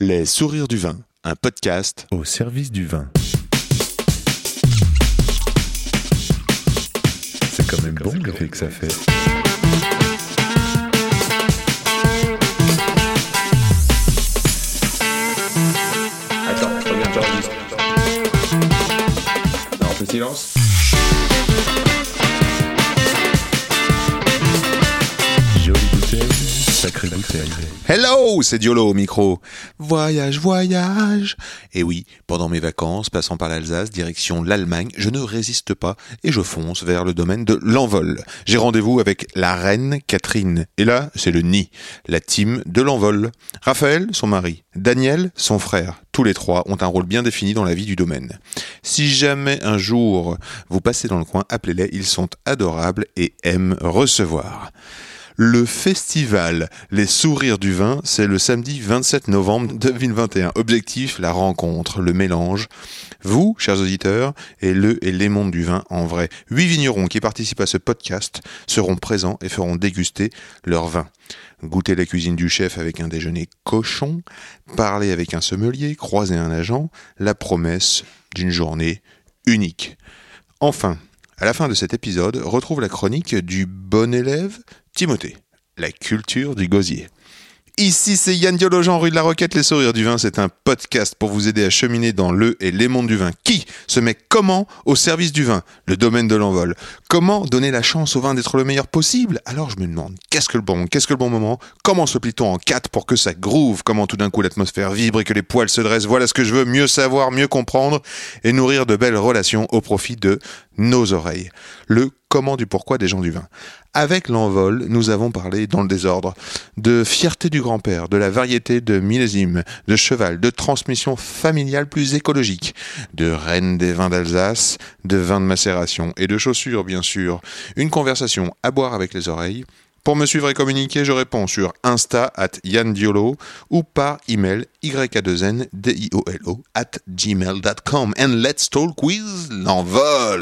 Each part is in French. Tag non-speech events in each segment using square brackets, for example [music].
Les sourires du vin, un podcast au service du vin. C'est quand même bon l'effet que ça fait. Attends, je reviens, j'enregistre. Non, on fait silence. Jolie bouteille, bouteille. Hello, c'est Diolo au micro. Voyage, voyage. Et oui, pendant mes vacances, passant par l'Alsace, direction l'Allemagne, je ne résiste pas et je fonce vers le domaine de l'envol. J'ai rendez-vous avec la reine Catherine. Et là, c'est le nid, la team de l'envol. Raphaël, son mari. Daniel, son frère. Tous les trois ont un rôle bien défini dans la vie du domaine. Si jamais un jour vous passez dans le coin, appelez-les, ils sont adorables et aiment recevoir. Le festival Les Sourires du Vin, c'est le samedi 27 novembre 2021. Objectif, la rencontre, le mélange. Vous, chers auditeurs, et le et les mondes du vin en vrai. Huit vignerons qui participent à ce podcast seront présents et feront déguster leur vin. Goûter la cuisine du chef avec un déjeuner cochon, parler avec un sommelier, croiser un agent, la promesse d'une journée unique. Enfin, à la fin de cet épisode, retrouve la chronique du bon élève Timothée, la culture du gosier. Ici, c'est Yann Diologen, rue de la Roquette, Les Sourires du Vin. C'est un podcast pour vous aider à cheminer dans le et les mondes du vin. Qui se met comment au service du vin? Le domaine de l'envol. Comment donner la chance au vin d'être le meilleur possible? Alors je me demande, qu'est-ce que le bon Qu'est-ce que le bon moment? Comment se plie-t-on en quatre pour que ça groove? Comment tout d'un coup l'atmosphère vibre et que les poils se dressent? Voilà ce que je veux, mieux savoir, mieux comprendre et nourrir de belles relations au profit de nos oreilles. Le comment du pourquoi des gens du vin. Avec l'envol, nous avons parlé dans le désordre de fierté du grand-père, de la variété de millésimes, de cheval, de transmission familiale plus écologique, de reine des vins d'Alsace, de vins de macération et de chaussures bien sûr. Une conversation à boire avec les oreilles. Pour me suivre et communiquer, je réponds sur Insta at Yann Diolo ou par email y2n d i o l o at gmail.com. And let's talk with l'envol.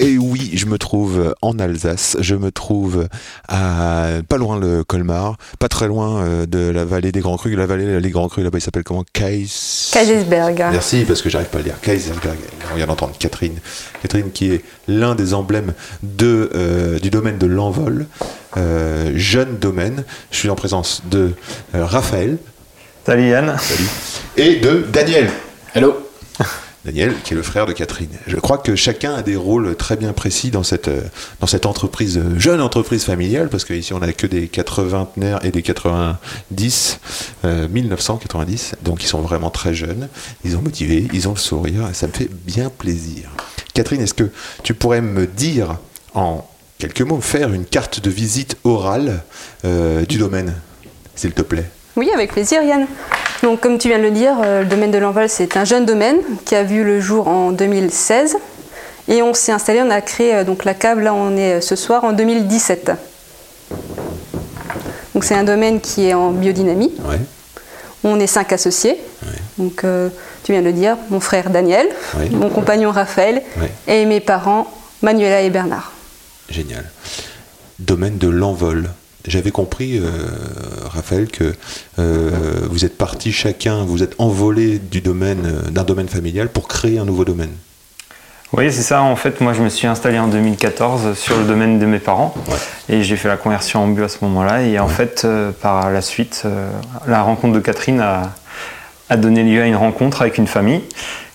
Et oui, je me trouve en Alsace, je me trouve à pas loin le Colmar, pas très loin euh, de la vallée des Grands Crus. La vallée des Grands Crus, là-bas, il s'appelle comment? Kais... Kaisersberg. Merci, parce que j'arrive pas à le dire. Kaisersberg. On vient d'entendre Catherine. Catherine qui est l'un des emblèmes de, euh, du domaine de l'envol. Euh, jeune domaine. Je suis en présence de euh, Raphaël. Salut Yann. Salut. Et de Daniel. Hello. [laughs] Daniel, qui est le frère de Catherine. Je crois que chacun a des rôles très bien précis dans cette, euh, dans cette entreprise, euh, jeune entreprise familiale, parce qu'ici on n'a que des 80 et des 90, euh, 1990, donc ils sont vraiment très jeunes, ils ont motivé, ils ont le sourire, et ça me fait bien plaisir. Catherine, est-ce que tu pourrais me dire en quelques mots, faire une carte de visite orale euh, du domaine, s'il te plaît? Oui, avec plaisir Yann. Donc comme tu viens de le dire, euh, le domaine de l'envol c'est un jeune domaine qui a vu le jour en 2016 et on s'est installé, on a créé euh, donc la cave, là on est euh, ce soir en 2017. Donc c'est un domaine qui est en biodynamie. Ouais. On est cinq associés. Donc euh, tu viens de le dire, mon frère Daniel, mon compagnon Raphaël et mes parents Manuela et Bernard. Génial. Domaine de l'envol. J'avais compris, euh, Raphaël, que euh, vous êtes partis chacun, vous êtes envolés du domaine, euh, d'un domaine familial pour créer un nouveau domaine. Oui, c'est ça. En fait, moi, je me suis installé en 2014 sur le domaine de mes parents et j'ai fait la conversion en bio à ce moment-là. Et en fait, euh, par la suite, la rencontre de Catherine a, a donné lieu à une rencontre avec une famille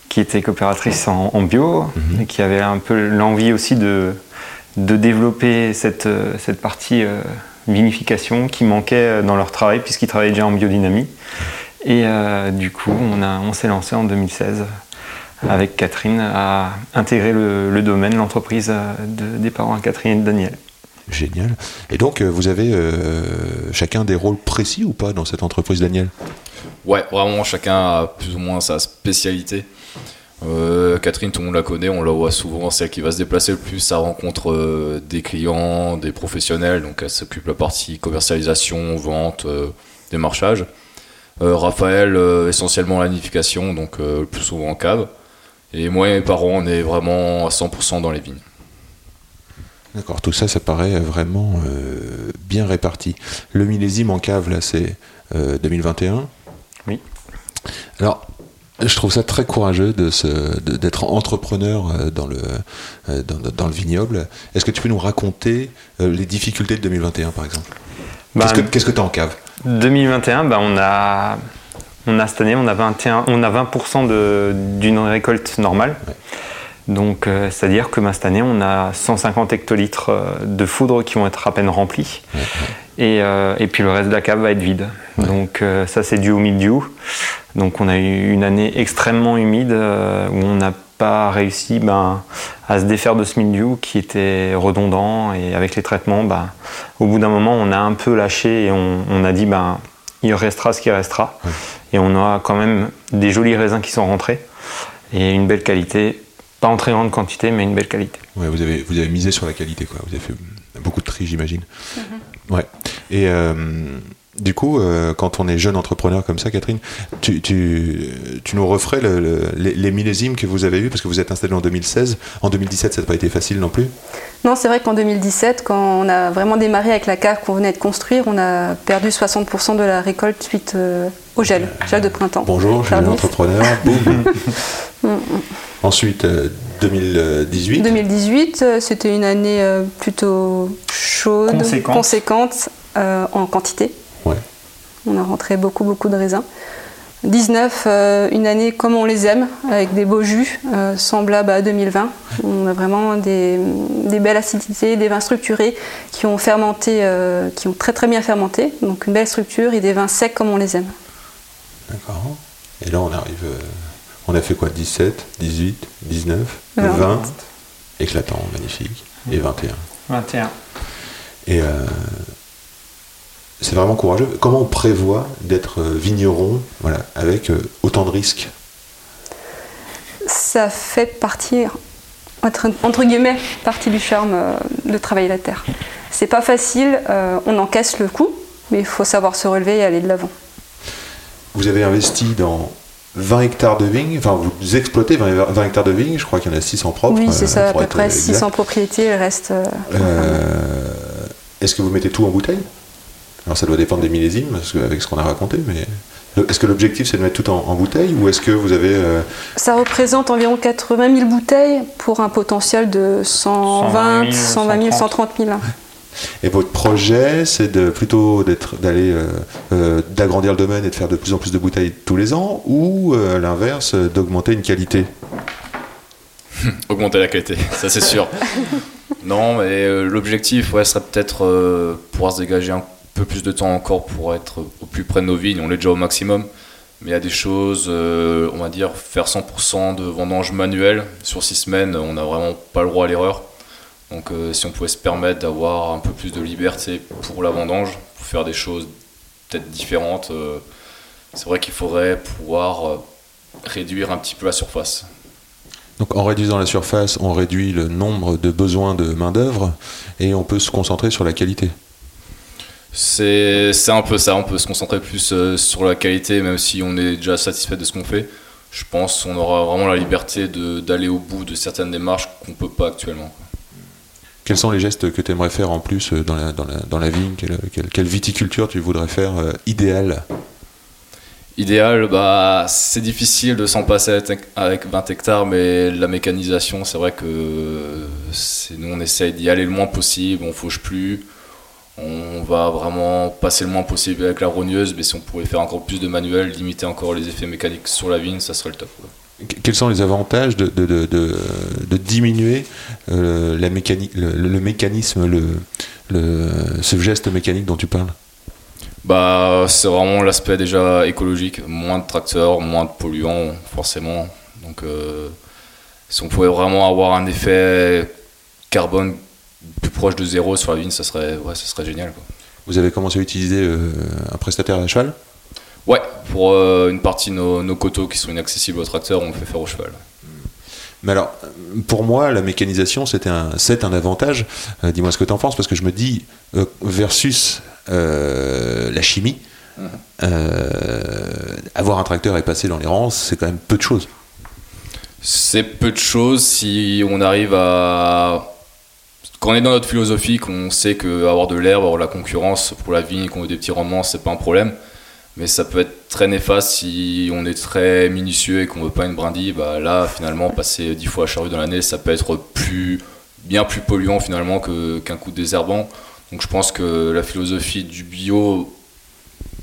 qui était coopératrice en, en bio et qui avait un peu l'envie aussi de, de développer cette, cette partie euh, vinification qui manquait dans leur travail puisqu'ils travaillaient déjà en biodynamie. Et euh, du coup, on, a- on s'est lancé en 2016 avec Catherine à intégrer le, le domaine, l'entreprise euh, de- des parents à Catherine et de Daniel. Génial. Et donc, euh, vous avez euh, chacun des rôles précis ou pas dans cette entreprise, Daniel? Ouais, vraiment, chacun a plus ou moins sa spécialité. Euh, Catherine, tout le monde la connaît, on la voit souvent, c'est elle qui va se déplacer le plus, ça rencontre euh, des clients, des professionnels, donc elle s'occupe de la partie commercialisation, vente, euh, démarchage. Euh, Raphaël, euh, essentiellement la nidification, donc euh, le plus souvent en cave. Et moi et mes parents, on est vraiment à 100% dans les vignes. D'accord, tout ça, ça paraît vraiment euh, bien réparti. Le millésime en cave, là, c'est euh, 2021 Oui. Alors, je trouve ça très courageux de d'être entrepreneur euh, dans le, euh, dans, dans le vignoble. Est-ce que tu peux nous raconter euh, les difficultés de 2021, par exemple? Ben, Qu'est-ce que tu as en cave? 2021, bah, on, a, on a cette année, on a 21, on a 20% de- d'une récolte normale. Ouais. Donc, euh, c'est-à-dire que cette année, on a 150 hectolitres euh, de foudre qui vont être à peine remplis. Et, euh, et puis le reste de la cave va être vide. Donc, euh, ça, c'est dû au mildiou. Donc, on a eu une année extrêmement humide où on n'a pas réussi ben, à se défaire de ce mildiou qui était redondant. Et avec les traitements, ben, au bout d'un moment, on a un peu lâché et on, on a dit ben, il restera ce qui restera. Et on a quand même des jolis raisins qui sont rentrés et une belle qualité. Pas en très grande quantité, mais une belle qualité. Ouais, vous avez, vous avez misé sur la qualité, quoi. Vous avez fait beaucoup de tri, j'imagine. Ouais. Et euh, du coup, euh, quand on est jeune entrepreneur comme ça, Catherine, tu, tu, tu nous referais le- le- les, les millésimes que vous avez eus, parce que vous êtes installé en 2016. En 2017, ça n'a pas été facile non plus. Non, c'est vrai qu'en 2017, quand on a vraiment démarré avec la cave qu'on venait de construire, on a perdu 60% de la récolte suite euh, au gel, gel de printemps. Bonjour, je suis un entrepreneur. [laughs] Boum. Ensuite, euh, 2018. 2018, euh, c'était une année euh, plutôt chaude, Conséquente. conséquente, euh, en quantité. Ouais. On a rentré beaucoup, beaucoup de raisins. 19, euh, une année comme on les aime, avec des beaux jus, euh, semblables à 2020. On a vraiment des, des belles acidités, des vins structurés qui ont fermenté, euh, qui ont très très bien fermenté. Donc une belle structure et des vins secs comme on les aime. D'accord. Et là, on arrive. euh, on a fait quoi? 17, 18, 19, Vingt. 20. Éclatant, magnifique. Et 21. 21. Et euh, c'est vraiment courageux. Comment on prévoit d'être euh, vigneron voilà, avec euh, autant de risques? Ça fait partie, entre, entre guillemets, partie du charme euh, de travailler la terre. C'est pas facile, euh, on encaisse le coup, mais il faut savoir se relever et aller de l'avant. Vous avez investi dans 20 hectares de vignes, enfin vous exploitez 20, 20 hectares de vignes, je crois qu'il y en a 600 propres. Oui, c'est ça, à peu près exact. 600 propriétés, le reste. Euh, Est-ce que vous mettez tout en bouteille? Alors ça doit dépendre des millésimes, parce que- avec ce qu'on a raconté, mais est-ce que l'objectif c'est de mettre tout en, en bouteille ou est-ce que vous avez... euh, Ça représente environ 80 000 bouteilles pour un potentiel de 120, 120 000, 120 000, 130 000. Et votre projet, c'est de plutôt d'être, d'aller, euh, euh, d'agrandir le domaine et de faire de plus en plus de bouteilles tous les ans, ou euh, à l'inverse, d'augmenter une qualité? [laughs] Augmenter la qualité, ça c'est sûr. [laughs] non, mais euh, l'objectif ouais, serait peut-être euh, pouvoir se dégager un peu plus de temps encore pour être au plus près de nos vignes. On l'est déjà au maximum, mais il y a des choses, euh, on va dire, faire 100% de vendange manuelle sur 6 semaines, on n'a vraiment pas le droit à l'erreur. Donc euh, si on pouvait se permettre d'avoir un peu plus de liberté pour la vendange, pour faire des choses peut-être différentes, euh, c'est vrai qu'il faudrait pouvoir réduire un petit peu la surface. Donc en réduisant la surface, on réduit le nombre de besoins de main-d'œuvre et on peut se concentrer sur la qualité. C'est un peu ça, on peut se concentrer plus euh, sur la qualité, même si on est déjà satisfait de ce qu'on fait. Je pense qu'on aura vraiment la liberté d'aller au bout de certaines démarches qu'on ne peut pas actuellement. Quels sont les gestes que tu aimerais faire en plus euh, dans la, dans la, dans la vigne quelle, quelle- quelle viticulture tu voudrais faire euh, idéale? Idéal, bah, c'est difficile de s'en passer avec- avec 20 hectares, mais la mécanisation, c'est vrai que c'est- nous on essaye d'y aller le moins possible, on fauche plus, on va vraiment passer le moins possible avec la rogneuse, mais si on pouvait faire encore plus de manuel, limiter encore les effets mécaniques sur la vigne, ça serait le top. Quels sont les avantages de, de, de, de- de diminuer euh, la mécanique, le, le mécanisme, le, le, ce geste mécanique dont tu parles? Bah, c'est vraiment l'aspect déjà écologique, moins de tracteurs, moins de polluants, forcément. Donc, euh, si on pouvait vraiment avoir un effet carbone plus proche de zéro sur la vigne, ça serait, ouais, ça serait génial. Quoi. Vous avez commencé à utiliser euh, un prestataire à cheval? Ouais, pour euh, une partie de nos, nos coteaux qui sont inaccessibles aux tracteurs, on le fait faire au cheval. Mais alors, pour moi, la mécanisation, c'était un, c'est un avantage. Euh, Dis-moi ce que tu en penses, parce que je me dis, versus la chimie, euh, avoir un tracteur et passer dans les rangs, c'est quand même peu de choses. C'est peu de choses si on arrive à quand on est dans notre philosophie, qu'on sait qu'avoir de l'herbe, avoir la concurrence pour la vigne, qu'on veut des petits rendements, c'est pas un problème. Mais ça peut être très néfaste si on est très minutieux et qu'on veut pas une brindille. Bah là, finalement, passer 10 fois à charrue dans l'année, ça peut être plus, bien plus polluant finalement qu'un coup de désherbant. Donc je pense que la philosophie du bio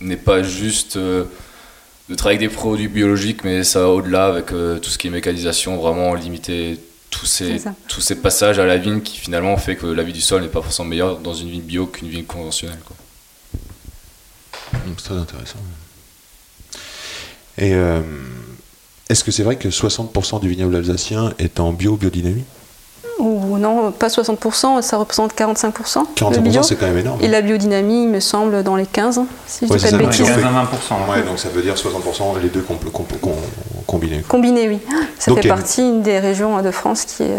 n'est pas juste euh, de travailler avec des produits biologiques, mais ça va au-delà avec euh, tout ce qui est mécanisation, vraiment limiter tous ces, tous passages à la vigne qui finalement fait que la vie du sol n'est pas forcément meilleure dans une vigne bio qu'une vigne conventionnelle. quoi. Donc, C'est très intéressant. Et euh, est-ce que c'est vrai que 60% du vignoble alsacien est en bio, biodynamie? Ou non, pas 60%, ça représente 45%. le bio. 45% c'est quand même énorme. Et la biodynamie, il me semble, dans les 15, si je Ouais, dis pas de ça, bêtises. ouais. 15 à 20%. Ouais, donc ça veut dire 60% les deux compl- compl- com- combinés. Combiné, oui. Ça Donc, fait partie une des régions de France qui, est,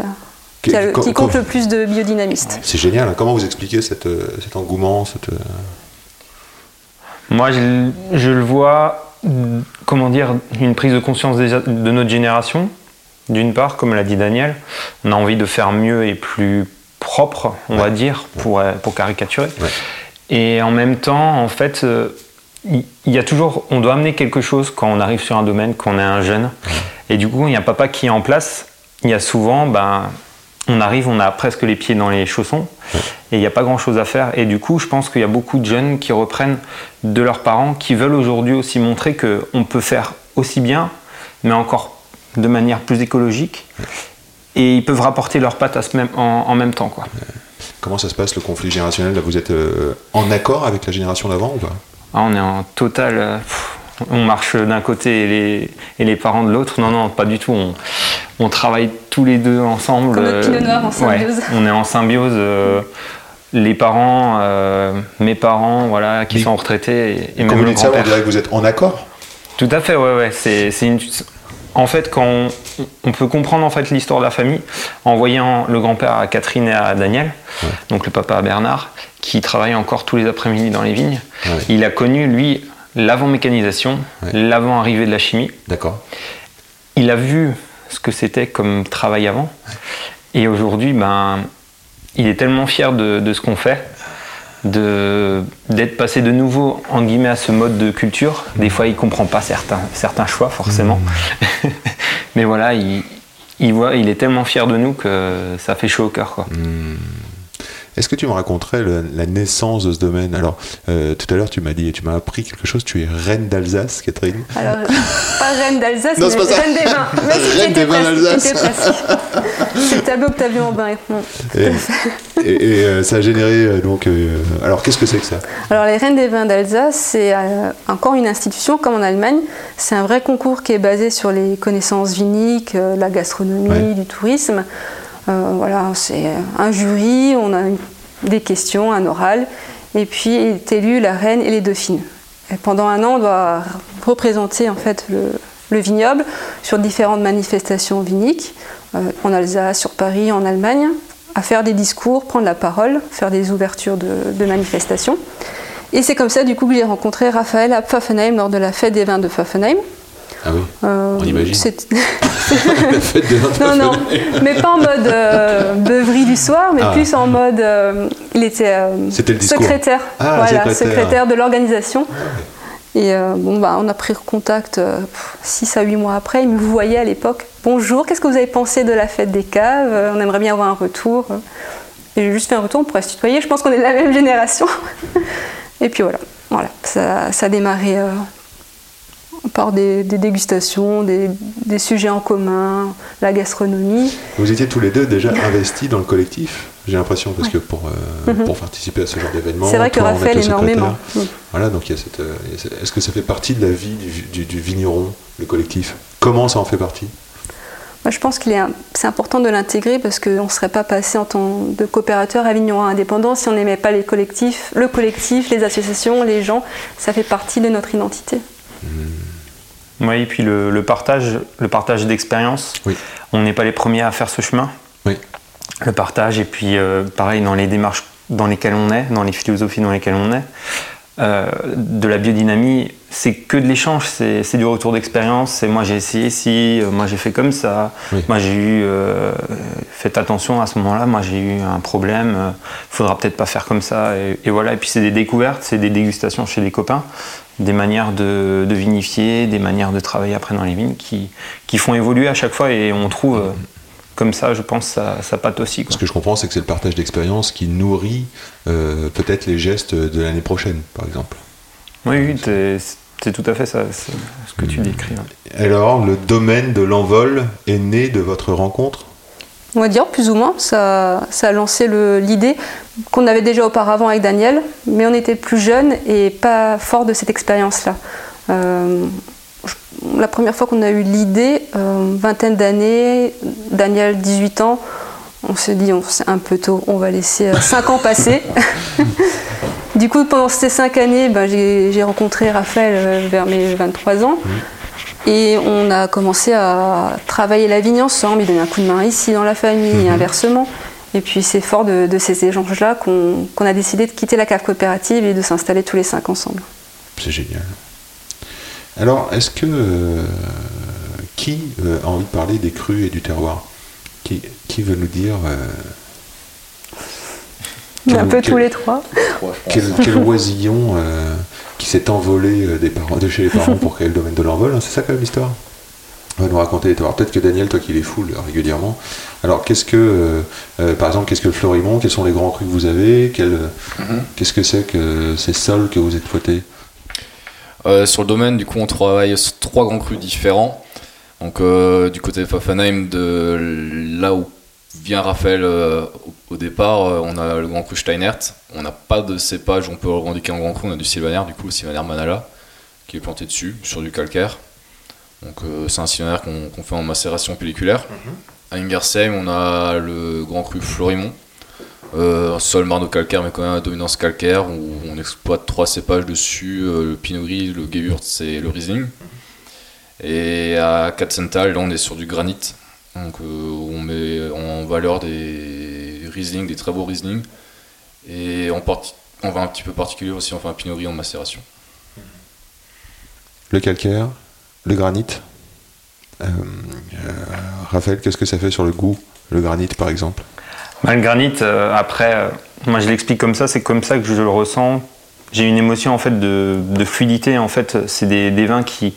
Qui- qui, a le- co- qui compte co- le plus de biodynamistes. C'est génial. hein. Comment vous expliquez cette, euh, cet engouement cette, euh, Moi, je, je le vois, mm, comment dire, une prise de conscience de notre génération. D'une part, comme l'a dit Daniel, on a envie de faire mieux et plus propre, on va dire, pour, euh, pour caricaturer. Ouais. Et en même temps, en fait, euh, il y, a toujours, on doit amener quelque chose quand on arrive sur un domaine, quand on est un jeune. Et du coup, il y a un papa qui est en place. Il y a souvent, ben, on arrive, on a presque les pieds dans les chaussons et il n'y a pas grand chose à faire. Et du coup, je pense qu'il y a beaucoup de jeunes qui reprennent de leurs parents, qui veulent aujourd'hui aussi montrer qu'on peut faire aussi bien, mais encore de manière plus écologique. Et ils peuvent rapporter leurs pattes à ce même, en, en même temps. Quoi. Comment ça se passe le conflit générationnel? Là, Vous êtes euh, en accord avec la génération d'avant ou pas? Ah, on est en total. euh, pff, on marche d'un côté et les, et les parents de l'autre. Non, non, pas du tout. On, on travaille tous les deux ensemble. Comme notre euh, pinot noir en symbiose. [laughs] on est en symbiose. euh, les parents, euh, mes parents, voilà, qui sont retraités, et, et Quand même vous le dites ça, on dirait que vous êtes en accord Tout à fait, ouais, ouais. C'est, c'est une... En fait, quand on, on peut comprendre en fait l'histoire de la famille en voyant le grand-père à Catherine et à Daniel, donc le papa à Bernard, qui travaille encore tous les après-midi dans les vignes. Ouais. Il a connu lui l'avant-mécanisation, Ouais. l'avant-arrivée de la chimie. D'accord. Il a vu ce que c'était comme travail avant. Et aujourd'hui, ben, il est tellement fier de, de ce qu'on fait, de, d'être passé de nouveau en guillemets à ce mode de culture. Des fois, il comprend pas certains, certains choix forcément, [laughs] mais voilà, il, il voit, il est tellement fier de nous que ça fait chaud au cœur. Quoi. Est-ce que tu me raconterais le- la naissance de ce domaine? Alors, euh, tout à l'heure, tu m'as dit, tu m'as appris quelque chose. Tu es reine d'Alsace, Catherine. Alors, [laughs] pas reine d'Alsace, mais reine des vins. Mais Reine des vins d'Alsace. C'est le tableau que tu as vu en bas. Bon. Et, et- et, euh, ça a généré euh, donc. alors, qu'est-ce que c'est que ça? Alors les Reines des vins d'Alsace, c'est encore une institution comme en Allemagne. C'est un vrai concours qui est basé sur les connaissances viniques, la gastronomie, Ouais. du tourisme. Euh, voilà, c'est un jury, on a des questions, un oral, et puis est élue la reine et les dauphines. Et pendant un an, on doit représenter en fait le, le vignoble sur différentes manifestations viniques, euh, en Alsace, sur Paris, en Allemagne, à faire des discours, prendre la parole, faire des ouvertures de, de manifestations. Et c'est comme ça du coup que j'ai rencontré Raphaël à Pfaffenheim lors de la fête des vins de Pfaffenheim. Ah oui. Euh, On imagine. c'est- [laughs] La fête de non, non, mais pas en mode euh, beuverie du soir, mais Ah. plus en mode. euh, il était euh, C'était le discours. secrétaire, Ah, voilà, secrétaire. secrétaire. de l'organisation. Et euh, bon, bah, on a pris contact 6 à 8 mois après. Il me voyait à l'époque. Bonjour, qu'est-ce que vous avez pensé de la fête des caves? On aimerait bien avoir un retour. Et j'ai juste fait un retour, on pourrait se tutoyer. Je pense qu'on est de la même génération. [laughs] Et puis voilà, voilà. Ça, ça a démarré par des, des dégustations, des, des sujets en commun, la gastronomie. Vous étiez tous les deux déjà [laughs] investis dans le collectif, j'ai l'impression, parce que pour, euh, Mhm. pour participer à ce genre d'événement, C'est vrai que Raphaël, énormément. Mm. Voilà, donc il y a cette. euh, il y a cette- Est-ce que ça fait partie de la vie du, du- du vigneron, le collectif? Comment ça en fait partie? Moi, je pense qu'il est un- c'est important de l'intégrer parce qu'on ne serait pas passé en tant de coopérateur à vigneron indépendant si on n'aimait pas les collectifs, le collectif, les associations, les gens. Ça fait partie de notre identité. Oui, et puis le, le partage, le partage d'expérience. Oui. On n'est pas les premiers à faire ce chemin. Oui. Le partage, et puis euh, pareil, dans les démarches dans lesquelles on est, dans les philosophies dans lesquelles on est, euh, de la biodynamie, c'est que de l'échange, c'est du retour d'expérience. C'est moi j'ai essayé si, euh, moi j'ai fait comme ça, Oui. moi j'ai eu, euh, faites attention à ce moment-là, moi j'ai eu un problème, euh, faudra peut-être pas faire comme ça. Et, et voilà, et puis c'est des découvertes, c'est des dégustations chez des copains, des manières de, de vinifier, des manières de travailler après dans les vignes qui, qui font évoluer à chaque fois et on trouve euh, comme ça, je pense, ça, ça patte aussi. quoi. Ce que je comprends, c'est que c'est le partage d'expérience qui nourrit euh, peut-être les gestes de l'année prochaine, par exemple. Oui, oui, c'est tout à fait ça, ce que tu décris. ouais. Alors, le domaine de l'envol est né de votre rencontre? On va dire plus ou moins, ça, a lancé l'idée qu'on avait déjà auparavant avec Daniel, mais on était plus jeunes et pas fort de cette expérience-là. Euh, la première fois qu'on a eu l'idée, euh, vingtaine d'années, Daniel 18 ans, on se dit c'est un peu tôt, on va laisser 5 ans passer. [laughs] du coup, pendant ces 5 années, ben, j'ai rencontré Raphaël euh, vers mes 23 ans. Et on a commencé à travailler la vigne ensemble, il donnait un coup de main ici dans la famille, et inversement. Et puis c'est fort de, de ces échanges-là qu'on a décidé de quitter la cave coopérative et de s'installer tous les cinq ensemble. C'est génial. Alors, est-ce que. euh, qui euh, a envie de parler des crues et du terroir? Qui, qui veut nous dire. euh, un peu quel- tous les trois. Quel, quel oisillon euh, qui s'est envolé euh, des parents, de chez les parents pour créer le domaine de l'envol, hein, c'est ça quand même l'histoire? On va nous raconter l'histoire. Peut-être que Daniel, toi qui les foules régulièrement. Alors, qu'est-ce que, euh, euh, par exemple, qu'est-ce que le Florimont Quels sont les grands crus que vous avez Quel, euh, Qu'est-ce que c'est que ces sols que vous exploitez Euh, sur le domaine, du coup, on travaille sur trois grands crus différents. Donc, euh, du côté de Pfaffenheim, de là où vient Raphaël euh, au, au départ, euh, on a le grand cru Steinert. On n'a pas de cépage, on peut revendiquer en grand cru. On a du Sylvaner, du coup, le Sylvaner Manala, qui est planté dessus, sur du calcaire. Donc, euh, c'est un Sylvaner qu'on fait en macération pelliculaire. À Ingersheim, on a le grand cru Florimont. Euh, un sol marno-calcaire, mais quand même à dominance calcaire, où on exploite trois cépages dessus euh, le Pinot Gris, le Gewürz et le Riesling. Et à Katzenthal, là, on est sur du granit. Donc, euh, on met en valeur des Riesling, des très beaux Riesling. Et parti- en vin un petit peu particulier aussi, on fait un Pinot Gris en macération. Le calcaire, le granit. Euh, euh, Raphaël, qu'est-ce que ça fait sur le goût, le granit par exemple? Bah, le granit, euh, après, euh, moi je l'explique comme ça, c'est comme ça que je le ressens. J'ai une émotion en fait de, de fluidité. En fait, c'est des, des vins qui,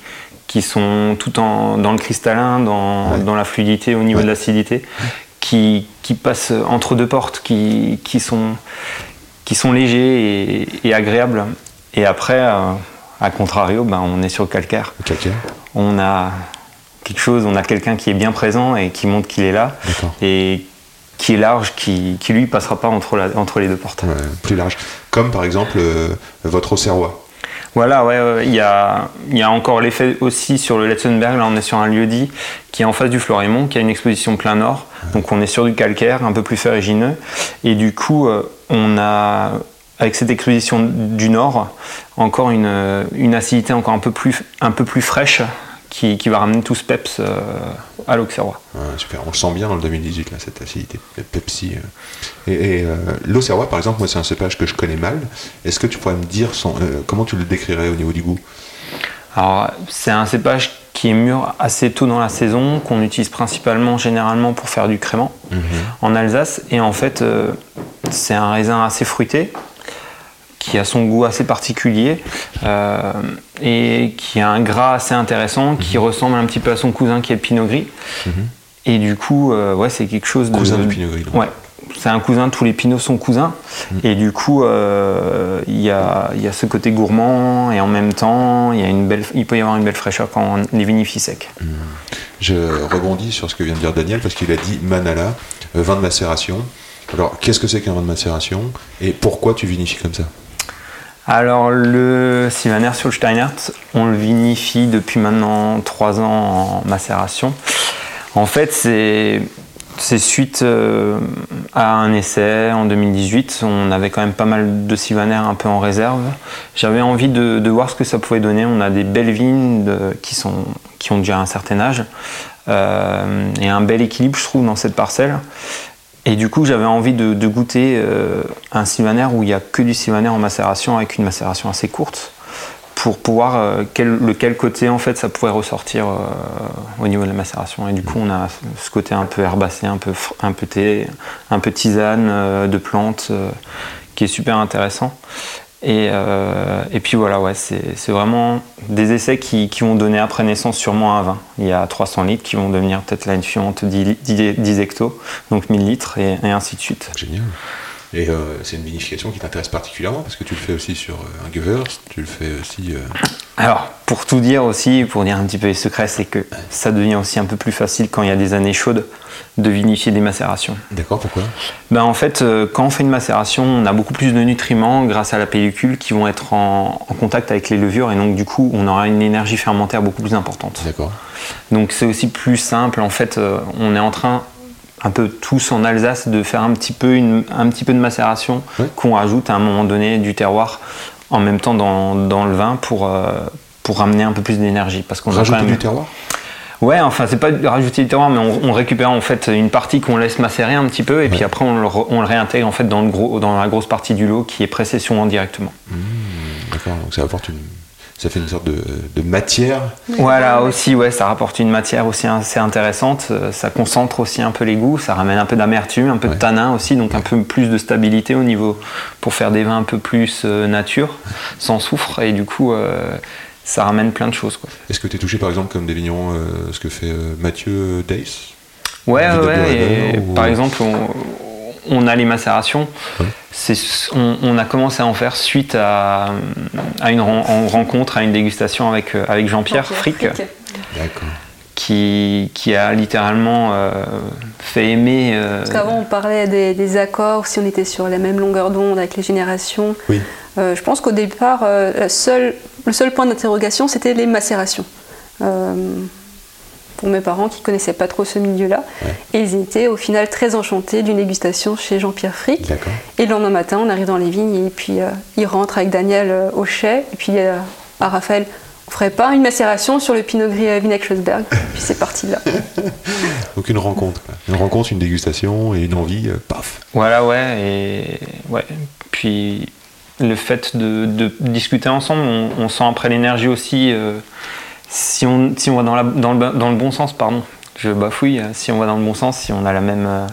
qui sont tout en, dans le cristallin, dans, Ouais. dans la fluidité, au niveau Ouais. de l'acidité, qui, qui passent entre deux portes, qui, qui, sont, qui sont légers et, et agréables. Et après, euh, à contrario, ben, on est sur le calcaire. Le calcaire On a quelque chose, on a quelqu'un qui est bien présent et qui montre qu'il est là et qui est large, qui, qui lui passera pas entre, la- entre les deux portes. Ouais, plus large. Comme par exemple euh, votre Auxerrois. Voilà, ouais, ouais, il y, a, il y a encore l'effet aussi sur le Letzenberg. Là, on est sur un lieu dit qui est en face du Florimont, qui a une exposition plein nord. Donc, on est sur du calcaire, un peu plus ferrugineux. Et du coup, euh, on a, avec cette exposition du nord, encore une, une acidité encore un peu plus, un peu plus fraîche qui, qui va ramener tout ce peps euh, à l'Auxerrois. Ouais, super, on le sent bien dans le 2018, là, cette acidité, Pepsi. euh. Et, et, euh, l'Auxerrois, par exemple, moi, c'est un cépage que je connais mal. Est-ce que tu pourrais me dire son, comment tu le décrirais au niveau du goût? Alors, c'est un cépage qui est mûr assez tôt dans la saison, qu'on utilise principalement généralement pour faire du crément en Alsace. Et en fait, c'est un raisin assez fruité, qui a son goût assez particulier euh, et qui a un gras assez intéressant, qui ressemble un petit peu à son cousin qui est le Pinot Gris. Et du coup, euh, ouais, c'est quelque chose de. Cousin du Pinot Gris. Ouais. C'est un cousin, tous les pinots sont cousins. Et du coup, euh, il y, a, y a ce côté gourmand et en même temps, il, y a une belle, il peut y avoir une belle fraîcheur quand on les vinifie secs. Je rebondis sur ce que vient de dire Daniel, parce qu'il a dit Manala, vin de macération. Alors, qu'est-ce que c'est qu'un vin de macération? Et pourquoi tu vinifies comme ça? Alors, le Sylvaner sur le on le vinifie depuis maintenant 3 ans en macération. En fait, c'est. Suite euh, à un essai en 2018. On avait quand même pas mal de Sylvaner un peu en réserve. J'avais envie de, voir ce que ça pouvait donner. On a des belles vignes qui, sont, qui ont déjà un certain âge euh, et un bel équilibre, je trouve, dans cette parcelle. Et du coup, j'avais envie de, goûter euh, un sylvaner où il n'y a que du sylvaner en macération avec une macération assez courte pour pouvoir euh, quel, lequel côté en fait ça pourrait ressortir euh, au niveau de la macération. Et du coup, on a ce côté un peu herbacé, un peu, un peu thé, un peu tisane euh, de plantes qui est super intéressant. Et, euh, et puis voilà, ouais, c'est vraiment des essais qui, vont donner après naissance sûrement un vin. Il y a 300 litres qui vont devenir peut-être 10, li- 10, 10 hectos, donc 1000 litres et, et ainsi de suite. Génial. Et euh, c'est une vinification qui t'intéresse particulièrement parce que tu le fais aussi sur euh, un Gewürz, tu le fais aussi. euh, Alors, pour tout dire aussi, pour dire un petit peu les secrets, c'est que ça devient aussi un peu plus facile quand il y a des années chaudes de vinifier des macérations. D'accord, pourquoi? Ben, en fait, quand on fait une macération, on a beaucoup plus de nutriments grâce à la pellicule qui vont être en, en contact avec les levures et donc du coup, on aura une énergie fermentaire beaucoup plus importante. D'accord. Donc c'est aussi plus simple. En fait, on est en train, un peu tous en Alsace, de faire un petit peu, une- un petit peu de macération qu'on rajoute à un moment donné du terroir en même temps dans, dans le vin pour, euh, pour ramener un peu plus d'énergie. Parce qu'on Rajouter même- du terroir? Ouais, enfin, c'est pas rajouter du terroir, mais on, on récupère en fait une partie qu'on laisse macérer un petit peu et puis après on le, on le réintègre en fait dans, le gros, dans la grosse partie du lot qui est précession directement. D'accord, donc ça apporte une. Ça fait une sorte de, de matière. Voilà, aussi, ouais, ça rapporte une matière aussi assez intéressante. euh, Ça concentre aussi un peu les goûts, ça ramène un peu d'amertume, un peu Ouais. de tanin aussi, donc un peu plus de stabilité au niveau pour faire des vins un peu plus euh, nature, sans soufre, et du coup, euh, ça ramène plein de choses. Quoi. Est-ce que tu es touché par exemple comme des vignerons, euh, ce que fait euh, Mathieu Dace Ouais, ouais, et ou- par exemple, on, on a les macérations. On, on a commencé à en faire suite à, à une ren- en rencontre, à une dégustation avec, euh, avec Jean-Pierre Frick. D'accord. qui, qui a littéralement euh, fait aimer. euh, Parce qu'avant, on parlait des, des accords, si on était sur la même longueur d'onde avec les générations. Oui. Euh, je pense qu'au départ, euh, la seule- le seul point d'interrogation, c'était les macérations. Euh, pour mes parents qui connaissaient pas trop ce milieu-là. Ouais. Et ils étaient au final très enchantés d'une dégustation chez Jean-Pierre Frick. Et le lendemain matin, on arrive dans les vignes et puis euh, il rentre avec Daniel euh, au chai. Et puis euh, à Raphaël, on ferait pas une macération sur le Pinot Gris euh, Vinec Schlossberg? Puis c'est parti de là. [laughs] Donc une rencontre. quoi. Une rencontre, une dégustation et une envie, euh, paf. Voilà, ouais, et ouais. Puis le fait de, de discuter ensemble, on, on sent après l'énergie aussi. Si, on, si on va dans, la, dans, le, dans le bon sens, pardon, je bafouille, euh, si on va dans le bon sens, si on a la même, euh,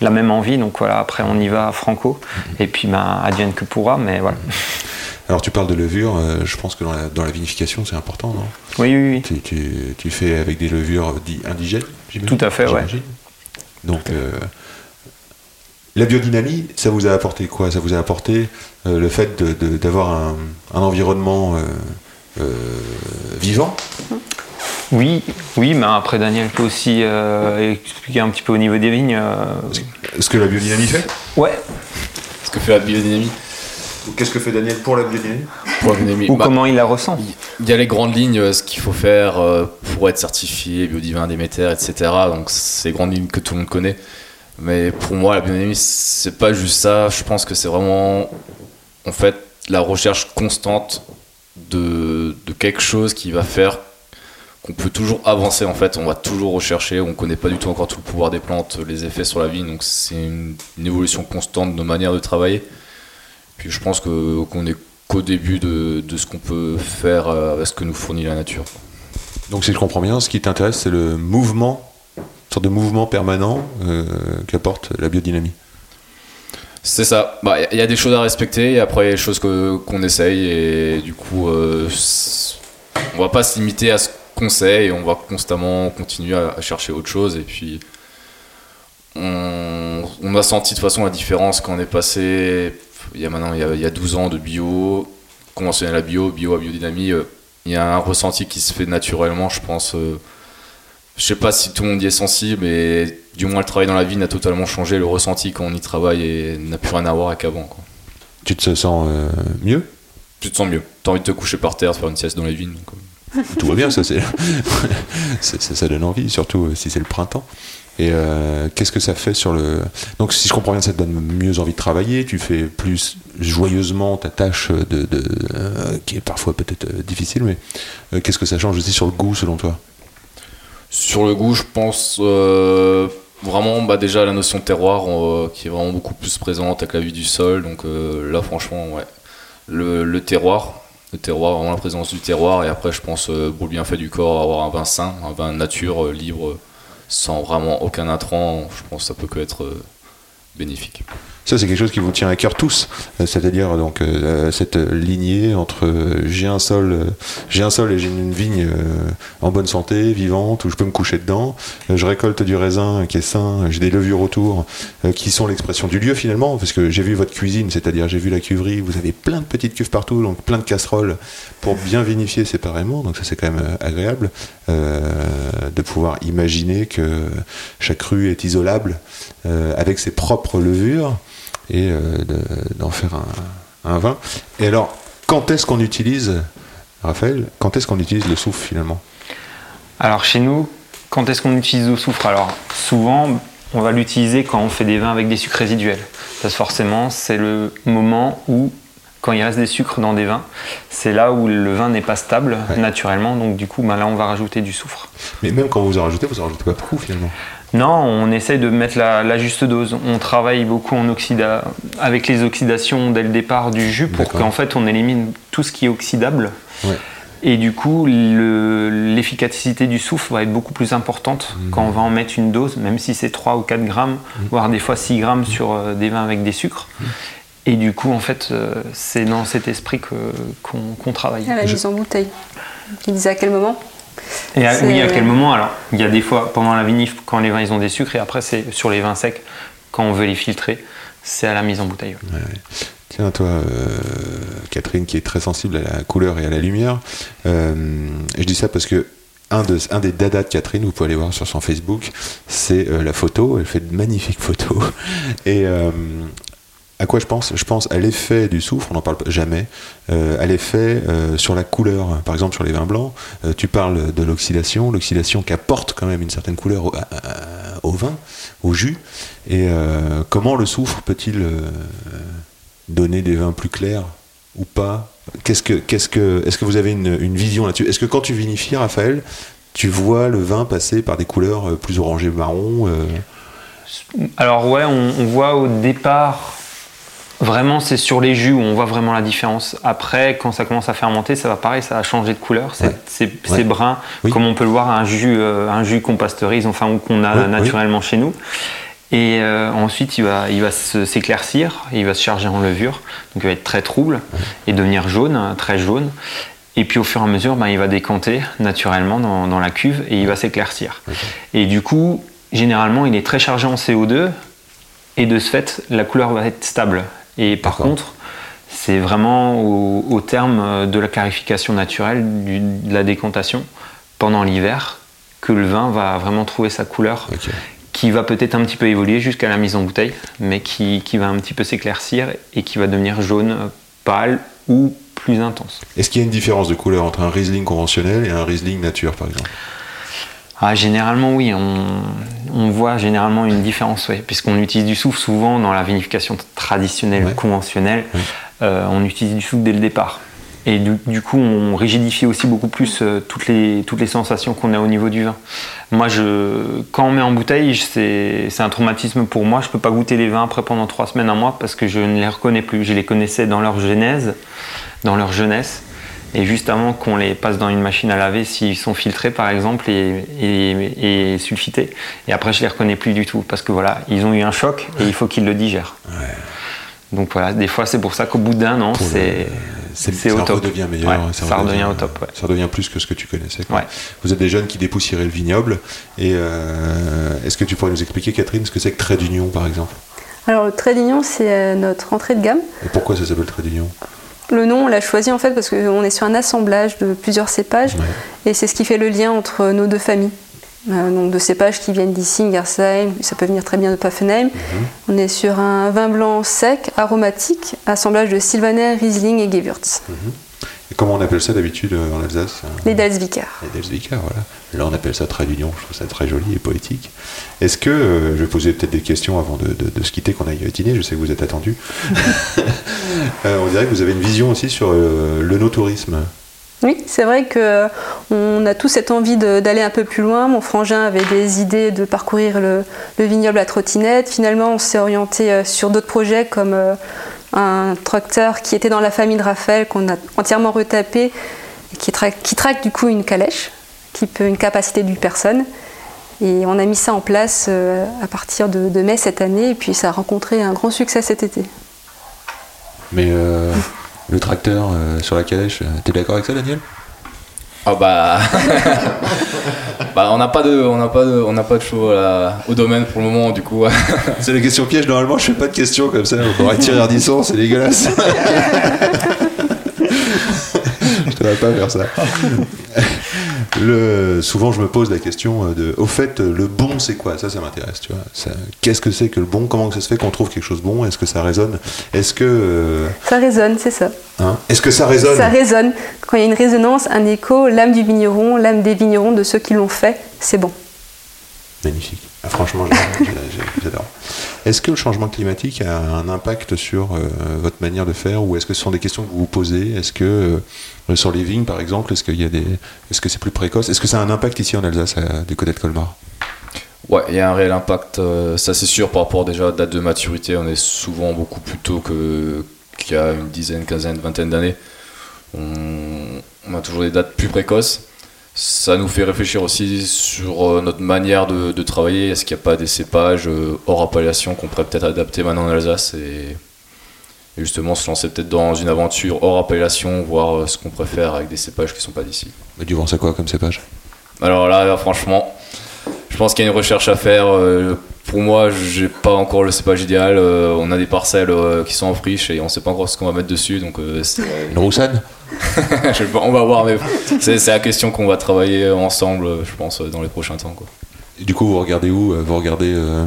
la même envie, donc voilà, après on y va franco, et puis ben, advienne que pourra, mais voilà. [laughs] Alors tu parles de levure, euh, je pense que dans la, dans la vinification c'est important, non? Oui, oui, oui. tu, tu, tu fais avec des levures dites indigènes j'imagine? Tout à fait, ouais. J'imagine. Donc euh, la biodynamie, ça vous a apporté quoi? Ça vous a apporté le fait d'avoir un, un environnement vivant Oui, oui, mais après Daniel peut aussi euh, expliquer un petit peu au niveau des vignes. euh, Ce que la biodynamie fait? Ouais, Ce que fait la biodynamie? Qu'est-ce que fait Daniel pour la biodynamie? Pour la biodynamie ou Bah, comment il la ressent? Il y a les grandes lignes, euh, ce qu'il faut faire euh, pour être certifié biodivin Déméter, etc. Donc c'est les grandes lignes que tout le monde connaît. Mais pour moi, la biodynamie, c'est pas juste ça. Je pense que c'est vraiment, en fait, la recherche constante de, quelque chose qui va faire qu'on peut toujours avancer. En fait, on va toujours rechercher. On connaît pas du tout encore tout le pouvoir des plantes, les effets sur la vie. Donc c'est une, évolution constante de nos manières de travailler. Puis je pense qu'on est qu'au début de, de ce qu'on peut faire euh, avec ce que nous fournit la nature. Donc si je comprends bien, ce qui t'intéresse c'est le mouvement, une sorte de mouvement permanent euh, qu'apporte la biodynamie. C'est ça. Bah, Il y a des choses à respecter et après il y a des choses qu'on essaye et du coup euh, on va pas se limiter à ce qu'on sait et on va constamment continuer à, chercher autre chose et puis on, on a senti de toute façon la différence quand on est passé il y a maintenant il y a, y a 12 ans de bio conventionnel à bio bio à biodynamie euh, il y a un ressenti qui se fait naturellement je pense euh, je sais pas si tout le monde y est sensible et du moins le travail dans la vie n'a totalement changé le ressenti quand on y travaille et n'a plus rien à voir avec avant quoi. Tu te sens euh, mieux? Tu te sens mieux t'as envie de te coucher par terre de faire une sieste dans les vignes donc, euh, [laughs] Tout va bien, ça, c'est, [laughs] ça, ça donne envie, surtout euh, si c'est le printemps. Et euh, qu'est-ce que ça fait sur le. Donc, si je comprends bien, ça te donne mieux envie de travailler, tu fais plus joyeusement ta tâche de, de- euh, qui est parfois peut-être difficile, mais qu'est-ce que ça change aussi sur le goût selon toi? Sur le goût, je pense euh, Vraiment, bah déjà la notion terroir euh, qui est vraiment beaucoup plus présente avec la vue du sol. Donc euh, là, franchement, ouais, le, terroir, le terroir, vraiment la présence du terroir. Et après, je pense pour le bienfait du corps, avoir un vin sain, un vin nature libre, sans vraiment aucun intrant. Je pense que ça peut que être bénéfique. Ça, c'est quelque chose qui vous tient à cœur tous, Euh, c'est-à-dire donc euh, cette lignée entre euh, j'ai un sol, euh, j'ai un sol et j'ai une vigne euh, en bonne santé, vivante, où je peux me coucher dedans. Euh, je récolte du raisin qui est sain, j'ai des levures autour, euh, qui sont l'expression du lieu finalement, parce que j'ai vu votre cuisine, c'est-à-dire j'ai vu la cuverie, vous avez plein de petites cuves partout, donc plein de casseroles pour bien vinifier séparément, donc ça c'est quand même euh, agréable euh, de pouvoir imaginer que chaque rue est isolable euh, avec ses propres levures et euh, de- d'en faire un, un vin. Et alors, quand est-ce qu'on utilise, Raphaël, quand est-ce qu'on utilise le soufre finalement? Alors chez nous, quand est-ce qu'on utilise le soufre? Alors souvent, on va l'utiliser quand on fait des vins avec des sucres résiduels. Parce que forcément, c'est le moment où, quand il reste des sucres dans des vins, c'est là où le vin n'est pas stable Ouais. naturellement. Donc du coup, ben là, on va rajouter du soufre. Mais même quand vous en rajoutez, vous en rajoutez pas beaucoup finalement. Non, on essaye de mettre la, la juste dose. On travaille beaucoup en oxyda avec les oxydations dès le départ du jus pour qu'en fait on élimine tout ce qui est oxydable. Ouais. Et du coup, le- l'efficacité du soufre va être beaucoup plus importante Mhm. quand on va en mettre une dose, même si c'est 3 ou 4 grammes, voire des fois 6 grammes sur euh, des vins avec des sucres. Mhm. Et du coup, en fait, euh, c'est dans cet esprit qu'on travaille. À la Je- mise en bouteille. Tu disais à quel moment? Et à, oui, à quel moment Alors, il y a des fois pendant la vinif quand les vins ils ont des sucres, et après c'est sur les vins secs quand on veut les filtrer, c'est à la mise en bouteille. Tiens, toi, euh, Catherine, qui est très sensible à la couleur et à la lumière, euh, je dis ça parce que un, de, un des dadas de Catherine, vous pouvez aller voir sur son Facebook, c'est euh, la photo. Elle fait de magnifiques photos. [laughs] Et euh, à quoi je pense? Je pense à l'effet du soufre, on n'en parle jamais, euh, à l'effet euh, sur la couleur. Par exemple, sur les vins blancs, euh, tu parles de l'oxydation, l'oxydation qui apporte quand même une certaine couleur au, vin, au jus. Et comment le soufre peut-il donner des vins plus clairs ou pas? Qu'est-ce que, qu'est-ce que, est-ce que vous avez une, vision là-dessus? Est-ce que quand tu vinifies, Raphaël, tu vois le vin passer par des couleurs plus orangées marron Alors ouais, on voit au départ, vraiment c'est sur les jus où on voit vraiment la différence. Après, quand ça commence à fermenter, ça va pareil, ça va changer de couleur. C'est Ouais. Ouais. brun, Oui. comme on peut le voir un jus, euh, un jus qu'on pasteurise, enfin ou qu'on a Oui, oui. naturellement chez nous. Et euh, ensuite, il va, il va s'éclaircir, il va se charger en levure, donc il va être très trouble et devenir jaune, très jaune. Et puis au fur et à mesure, ben, il va décanter naturellement dans, dans la cuve et il va s'éclaircir. Et du coup, généralement, il est très chargé en CO2 et de ce fait, la couleur va être stable. Et par contre, c'est vraiment au, au terme euh, de la clarification naturelle, du- de la décantation, pendant l'hiver, que le vin va vraiment trouver sa couleur qui va peut-être un petit peu évoluer jusqu'à la mise en bouteille, mais qui, qui va un petit peu s'éclaircir et qui va devenir jaune euh, pâle ou plus intense. Est-ce qu'il y a une différence de couleur entre un Riesling conventionnel et un Riesling nature, par exemple? Ah, généralement, oui, on, on voit généralement une différence, ouais, puisqu'on utilise du soufre souvent dans la vinification traditionnelle, Ouais. conventionnelle. Ouais. Euh, on utilise du soufre dès le départ. Et du, du coup, on rigidifie aussi beaucoup plus euh, toutes, les, toutes les sensations qu'on a au niveau du vin. Moi, je, quand on met en bouteille, c'est un traumatisme pour moi. Je ne peux pas goûter les vins après pendant trois semaines, un mois, parce que je ne les reconnais plus. Je les connaissais dans leur genèse, dans leur jeunesse. Et juste avant qu'on les passe dans une machine à laver, s'ils sont filtrés par exemple et, et, et sulfités, et après je les reconnais plus du tout parce que voilà, ils ont eu un choc et il faut qu'ils le digèrent. Donc voilà, des fois c'est pour ça qu'au bout d'un an, c'est c'est, c'est ça au top. redevient meilleur. Ouais, ça redevient au top, ouais. Ça redevient plus que ce que tu connaissais. quoi. Ouais. Vous êtes des jeunes qui dépoussiéraient le vignoble. Et euh, est-ce que tu pourrais nous expliquer, Catherine, ce que c'est que Trait d'Union, par exemple? Alors, le trait d'union, c'est euh, notre entrée de gamme. Et pourquoi ça s'appelle Trait d'Union? Le nom, on l'a choisi en fait parce qu'on est sur un assemblage de plusieurs cépages Ouais. et c'est ce qui fait le lien entre nos deux familles. Euh, donc de cépages qui viennent d'ici, Gersheim, ça peut venir très bien de Paffenheim. On est sur un vin blanc sec, aromatique, assemblage de Sylvaner, Riesling et Gewürz. Et comment on appelle ça d'habitude euh, en Alsace hein Les Dalsviker. Les voilà. Là, on appelle ça trait d'union. Je trouve ça très joli et poétique. Est-ce que, euh, je vais poser peut-être des questions avant de, de- de se quitter, qu'on aille dîner. Je sais que vous êtes attendus. [laughs] Euh, on dirait que vous avez une vision aussi sur euh, le no-tourisme. Oui, c'est vrai que on a tous cette envie d'aller un peu plus loin. Mon frangin avait des idées de parcourir le, le vignoble à trottinette. Finalement, on s'est orienté sur d'autres projets comme un tracteur qui était dans la famille de Raphaël qu'on a entièrement retapé et qui, tra- qui traque du coup une calèche qui peut une capacité d'une personne. Et on a mis ça en place euh, à partir de, mai cette année et puis ça a rencontré un grand succès cet été. Mais euh, le tracteur euh, sur la calèche, t'es d'accord avec ça, Daniel? Ah bah, [laughs] bah on n'a pas de, on n'a pas de, on n'a pas de show au domaine pour le moment du coup. [laughs] C'est la question piège. Normalement, je fais pas de questions comme ça. On pourrait tirer Ardisson, c'est dégueulasse. [laughs] je devrais pas faire ça. Le, souvent, je me pose la question euh, de, au fait, euh, le bon, c'est quoi? Ça, ça m'intéresse. Tu vois. Qu'est-ce que c'est que le bon? Comment ça se fait qu'on trouve quelque chose de bon? Est-ce que ça résonne? Est-ce que, euh, Ça résonne, c'est ça. hein? Est-ce que ça résonne? Ça résonne. Quand il y a une résonance, un écho, l'âme du vigneron, l'âme des vignerons, de ceux qui l'ont fait, c'est bon. Magnifique. Ah, franchement, j'adore. Est-ce que le changement climatique a un impact sur euh, votre manière de faire ou est-ce que ce sont des questions que vous vous posez? Est-ce que euh, sur les vignes, par exemple, est-ce qu'il y a des, est-ce que c'est plus précoce? Est-ce que ça a un impact ici en Alsace, à- du côté de Colmar? Ouais, il y a un réel impact, euh, ça c'est sûr, par rapport déjà à la date de maturité, on est souvent beaucoup plus tôt que- qu'il y a une dizaine, quinzaine, vingtaine d'années. On a toujours des dates plus précoces. Ça nous fait réfléchir aussi sur euh, notre manière de, de travailler. Est-ce qu'il n'y a pas des cépages euh, hors appellation qu'on pourrait peut-être adapter maintenant en Alsace et, et justement se lancer peut-être dans une aventure hors appellation, voir euh, ce qu'on préfère avec des cépages qui ne sont pas d'ici. Mais Du vent, c'est quoi comme cépage? Alors là, là, franchement, je pense qu'il y a une recherche à faire. Pour moi, j'ai pas encore le cépage idéal. On a des parcelles qui sont en friche et on sait pas encore ce qu'on va mettre dessus. Donc, Une roussane [laughs] je on va voir. Mais c'est la question qu'on va travailler ensemble, euh, je pense, euh, dans les prochains temps. Quoi. Et Du coup, vous regardez où euh, Vous regardez euh,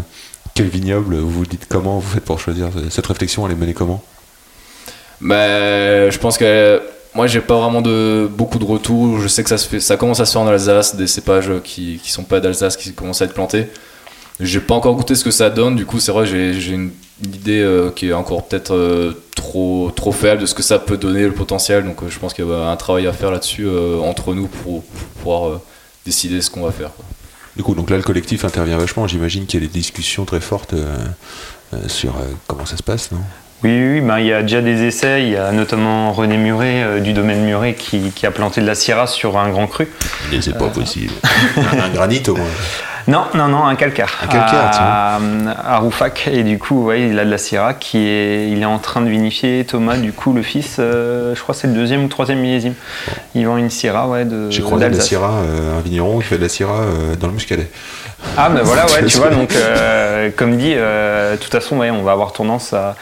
quel vignoble Vous vous dites comment Vous faites pour choisir Cette réflexion, elle est menée comment? Mais je pense que moi, j'ai pas vraiment de beaucoup de retours. Je sais que ça se fait, ça commence à se faire en Alsace, des cépages qui qui sont pas d'Alsace qui commencent à être plantés. J'ai pas encore goûté ce que ça donne. Du coup, c'est vrai, j'ai une, une idée euh, qui est encore peut-être euh, trop trop faible de ce que ça peut donner le potentiel. Donc, euh, je pense qu'il y a un travail à faire là-dessus euh, entre nous pour, pour pouvoir euh, décider ce qu'on va faire. quoi. Du coup, donc là, le collectif intervient vachement. J'imagine qu'il y a des discussions très fortes euh, euh, sur euh, comment ça se passe, non? Oui, oui, oui, ben, il y a déjà des essais. Il y a notamment René Muret euh, du domaine Muret qui, qui a planté de la syrah sur un grand cru. Mais c'est pas possible. un, un granit au moins. [laughs] Non, non, non, un calcaire. Un calcaire, à, à Roufac. Et du coup, ouais, il a de la syrah qui est, il est en train de vinifier Thomas, du coup, le fils, euh, je crois que c'est le deuxième ou troisième millésime. Il vend une syrah, ouais, de J'ai croisé de la syrah, euh, un vigneron qui fait de la syrah euh, dans le muscadet. Ah ben voilà, ouais, [laughs] tu vois, donc euh, comme dit, euh, de toute façon, ouais, on va avoir tendance à,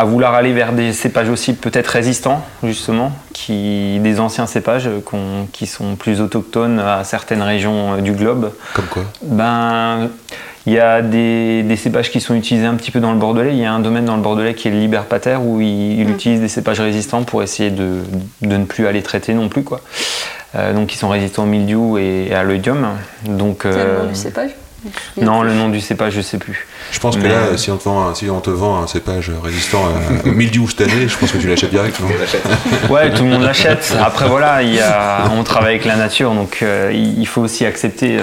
à vouloir aller vers des cépages aussi peut-être résistants, justement, qui, des anciens cépages qu'on- qui sont plus autochtones à certaines régions euh, du globe. Comme quoi Ben, il y a des, des cépages qui sont utilisés un petit peu dans le Bordelais. Il y a un domaine dans le Bordelais qui est le Liberpater où il, il utilise des cépages résistants pour essayer de, de ne plus aller traiter non plus, quoi. Euh, donc, ils sont résistants au mildiou et à l'oïdium. Donc, C'est le euh, nom du cépage non, le nom du cépage, je sais plus. Je pense que Mais, là, euh, si on, te vend, un- si on te vend un cépage résistant à- [laughs] au mildiou cette année, je pense que tu l'achètes direct. Non [laughs] Ouais, tout le monde l'achète. Après, voilà, il y a, on travaille avec la nature, donc euh, il il faut aussi accepter, euh,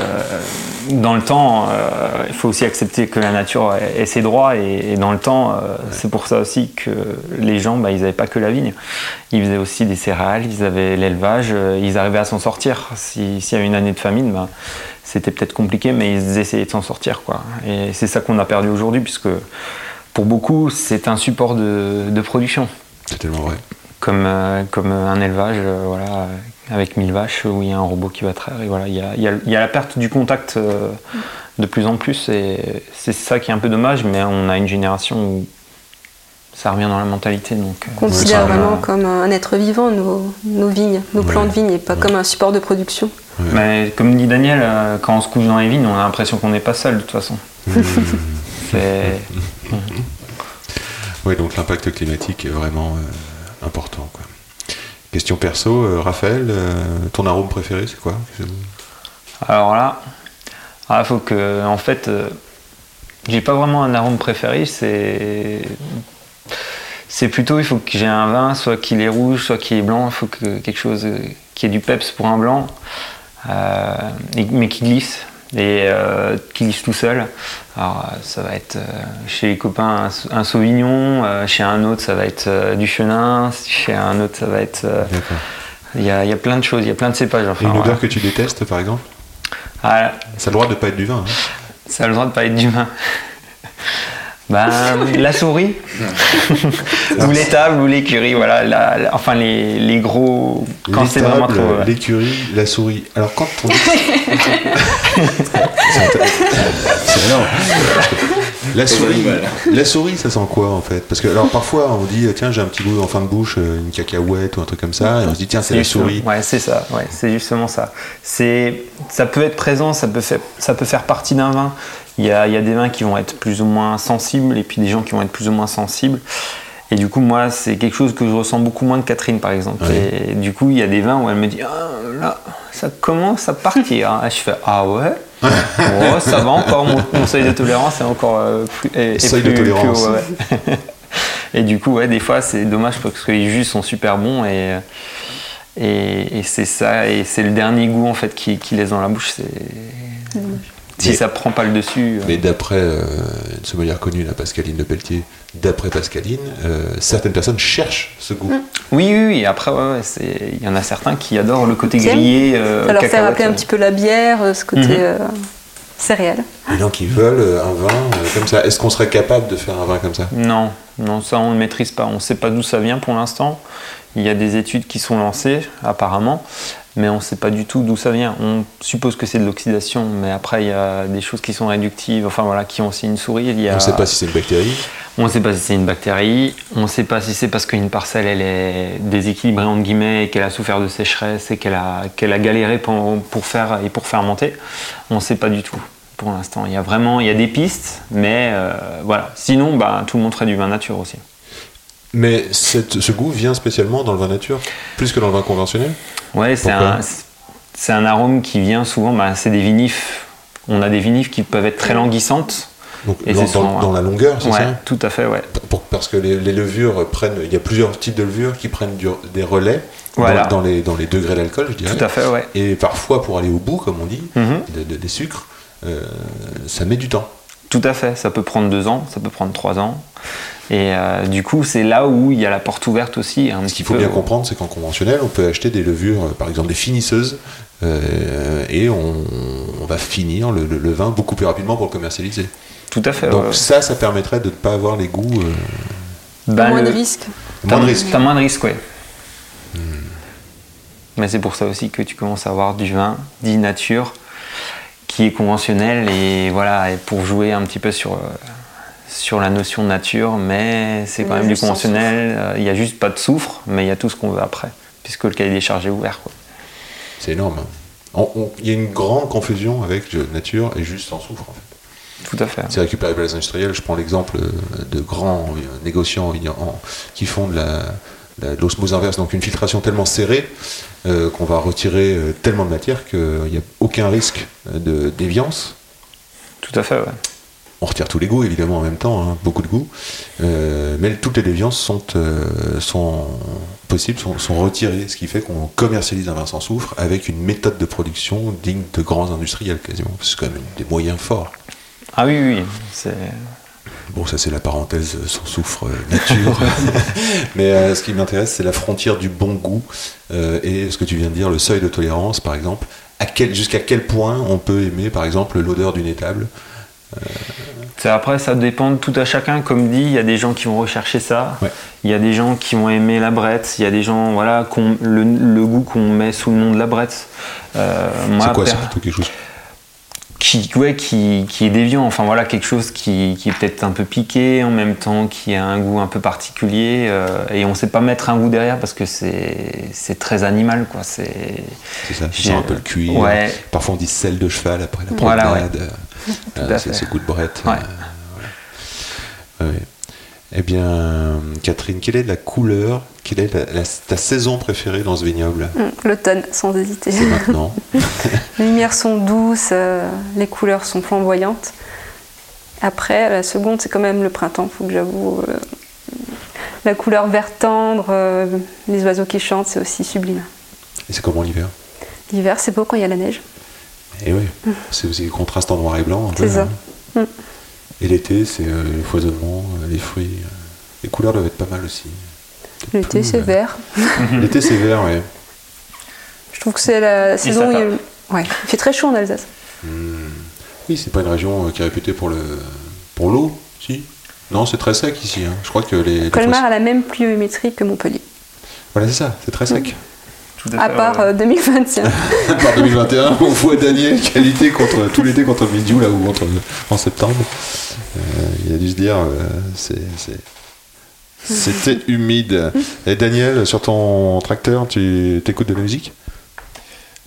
dans le temps, euh, il faut aussi accepter que la nature ait ses droits, et, et dans le temps, euh, c'est pour ça aussi que les gens, bah, ils n'avaient pas que la vigne. Ils faisaient aussi des céréales, ils avaient l'élevage, euh, ils arrivaient à s'en sortir. Si- S'il y avait une année de famine, bah, c'était peut-être compliqué, mais ils essayaient de s'en sortir. Quoi. Et c'est ça qu'on a perdu aujourd'hui, puisque pour beaucoup, c'est un support de- de production C'est tellement vrai. comme, comme un élevage voilà, avec 1000 vaches où il y a un robot qui va traire. Et voilà, il y a, il y a- il y a la perte du contact euh, de plus en plus et c'est ça qui est un peu dommage, mais on a une génération où ça revient dans la mentalité. Donc, euh, On considère vraiment comme un être vivant nos, nos vignes, nos Ouais. plants de vignes, et pas Ouais. comme un support de production. Mais comme dit Daniel, euh, quand on se couche dans les vignes, on a l'impression qu'on n'est pas seul de toute façon. [laughs] C'est- Oui, donc l'impact climatique est vraiment euh, important. Quoi. Question perso, euh, Raphaël, euh, ton arôme préféré, c'est quoi Alors là, il faut que, en fait, euh, j'ai pas vraiment un arôme préféré. C'est, C'est plutôt, il faut que j'ai un vin, soit qu'il est rouge, soit qu'il est blanc. Il faut que quelque chose qui ait du peps pour un blanc, mais qui glisse. Et euh, qui glisse tout seul. Alors, euh, ça va être euh, chez les copains un, un sauvignon, euh, chez un autre, ça va être du chenin, chez un autre, ça va être. D'accord. Il y, a, y a plein de choses, il y a plein de cépages. Et Enfin, une voilà. odeur que tu détestes, par exemple? Ah, Ça a le droit de pas être du vin. hein. ça a le droit de pas être d'humain. Ben, la souris, [laughs] ou l'étable, ou l'écurie, voilà. la- la- enfin, les, les gros. Quand c'est vraiment trop. ouais. L'écurie, la souris. Alors quand on dit... [laughs] c'est énorme. La souris, la souris, ça sent quoi en fait? Parce que alors parfois on dit tiens j'ai un petit goût en fin de bouche, euh, une cacahuète ou un truc comme ça, et on se dit tiens c'est la souris. Ouais, c'est ça. Ouais, c'est justement ça. C'est, ça peut être présent, ça peut faire, ça peut faire partie d'un vin. Il y, a, il y a des vins qui vont être plus ou moins sensibles et puis des gens qui vont être plus ou moins sensibles. Et du coup, moi, c'est quelque chose que je ressens beaucoup moins de Catherine, par exemple. Et du coup, il y a des vins où elle me dit ah, là, ça commence à partir. Et je fais ah ouais? [laughs] Oh, ça va encore, mon, mon seuil de tolérance est encore euh, plus, est- est Seuil de plus- plus tolérance. haut, ouais, ouais. [laughs] Et du coup, ouais, des fois, c'est dommage parce que les jus sont super bons et, et, et c'est ça, et c'est le dernier goût en fait qui, qui laisse dans la bouche. C'est si Mais- ça prend pas le dessus. euh, Mais d'après euh, une sommelière connue, la Pascaline de Pelletier, d'après Pascaline, euh, certaines personnes cherchent ce goût. Oui, oui, oui. Après, ouais, ouais, c'est- il y en a certains qui adorent le côté grillé. euh, Ça leur fait cacahuète, rappeler un ouais. petit peu la bière, euh, ce côté euh, céréales. Les gens qui veulent euh, un vin euh, comme ça, est-ce qu'on serait capable de faire un vin comme ça? Non, non, ça on ne maîtrise pas. On ne sait pas d'où ça vient pour l'instant. Il y a des études qui sont lancées, apparemment, mais on ne sait pas du tout d'où ça vient. On suppose que c'est de l'oxydation, mais après il y a des choses qui sont réductives, enfin voilà, qui ont aussi une souris. Il y a... On ne sait pas si c'est une bactérie. On ne sait pas si c'est une bactérie, on ne sait pas si c'est parce qu'une parcelle elle est déséquilibrée entre guillemets et qu'elle a souffert de sécheresse et qu'elle a, qu'elle a galéré pour, pour faire et pour fermenter. On ne sait pas du tout pour l'instant. Il y a vraiment il y a des pistes, mais euh, voilà. Sinon, bah, tout le monde ferait du vin nature aussi. Mais cette- ce goût vient spécialement dans le vin nature, plus que dans le vin conventionnel Ouais, c'est un, un arôme qui vient souvent, bah, c'est des vinifs. On a des vinifs qui peuvent être très languissantes. Donc Et dans, souvent, dans- dans la longueur, c'est Ouais, ça tout à fait, ouais. Pour- Parce que les, les levures prennent, il y a plusieurs types de levures qui prennent du- des relais dans- Voilà. dans, les, dans les degrés d'alcool, je dirais. Tout à fait, ouais. Et parfois, pour aller au bout, comme on dit, Mhm. de- de- des sucres, euh, ça met du temps. Tout à fait, ça peut prendre deux ans, ça peut prendre trois ans. Et euh, du coup, c'est là où il y a la porte ouverte aussi. Un Ce qu'il faut peu. bien comprendre, c'est qu'en conventionnel, on peut acheter des levures, euh, par exemple des finisseuses, euh, et on, on va finir le, le- le vin beaucoup plus rapidement pour le commercialiser. Tout à fait. Donc ouais. ça, ça permettrait de ne pas avoir les goûts, euh, Ben, moins le- de risques. moins de T'as- risques. T'as moins de risques, ouais. Hmm. Mais c'est pour ça aussi que tu commences à avoir du vin dit nature qui est conventionnel et voilà, et pour jouer un petit peu sur, euh, sur la notion de nature, mais c'est quand même du conventionnel. Euh, Il n'y a juste pas de soufre, mais il y a tout ce qu'on veut après, puisque le cahier des charges est ouvert. quoi. C'est énorme. hein. Il y a une grande confusion avec euh, nature et juste sans soufre. En fait. Tout à fait. C'est récupéré par les industriels. Je prends l'exemple de grands négociants en- qui font de la- l'osmose inverse, donc une filtration tellement serrée euh, qu'on va retirer euh, tellement de matière qu'il n'y a aucun risque euh, de déviance. Tout à fait, ouais. On retire tous les goûts, évidemment, en même temps, hein, beaucoup de goûts. Euh, mais toutes les déviances sont, euh, sont possibles, sont, sont retirées, ce qui fait qu'on commercialise un vin sans soufre avec une méthode de production digne de grands industriels, quasiment. C'est quand même des moyens forts. Ah oui, oui, oui. C'est... Bon, ça c'est la parenthèse euh, sans soufre euh, nature. [laughs] Mais euh, ce qui m'intéresse, c'est la frontière du bon goût euh, et ce que tu viens de dire, le seuil de tolérance, par exemple. À quel, jusqu'à quel point on peut aimer, par exemple, l'odeur d'une étable C'est- Après, ça dépend de tout à chacun. Comme dit, il y a des gens qui vont rechercher ça. Ouais. Il y a des gens qui vont aimer la brette. Il y a des gens, voilà, le, le goût qu'on met sous le nom de la brette. Euh, moi, C'est quoi per- C'est plutôt quelque chose qui, ouais, qui, qui est déviant. Enfin voilà, quelque chose qui, qui est peut-être un peu piqué en même temps, qui a un goût un peu particulier. euh, et on sait pas mettre un goût derrière parce que c'est c'est très animal, quoi. C'est ça, tu sens un peu le cuir. Ouais. Parfois on dit sel de cheval après la Voilà, promenade. ouais. Euh, à c'est ce goût de brette. Ouais. euh, voilà. Eh bien, Catherine, quelle est la couleur, quelle est la- la- ta saison préférée dans ce vignoble? Hum, L'automne, sans hésiter. C'est maintenant. [laughs] Les lumières sont douces, euh, les couleurs sont flamboyantes. Après, la seconde, c'est quand même le printemps, faut que j'avoue. euh, La couleur vert tendre, euh, les oiseaux qui chantent, c'est aussi sublime. Et c'est comment l'hiver? L'hiver, c'est beau quand il y a la neige. Et oui, c'est aussi les contrastes en noir et blanc. C'est ça. hein. Mm. Et l'été, c'est le foisonnement, les fruits. Les couleurs doivent être pas mal aussi. L'été, c'est vert. [laughs] L'été, c'est vert, ouais. Je trouve que c'est la saison où il, ouais, il fait très chaud en Alsace. Oui, c'est pas une région euh, qui est réputée pour le pour l'eau, si Non, c'est très sec ici. hein. Je crois que les. Colmar a la même pluviométrie que Montpellier, Voilà, c'est ça, c'est très sec. Tout à fait, part ouais. euh, 2021. Par 2021, on voit Daniel qualité contre tout l'été contre Midiou là ou contre en septembre. Euh, il a dû se dire, euh, c'est- c'était humide. Et Daniel, sur ton tracteur, tu écoutes de la musique?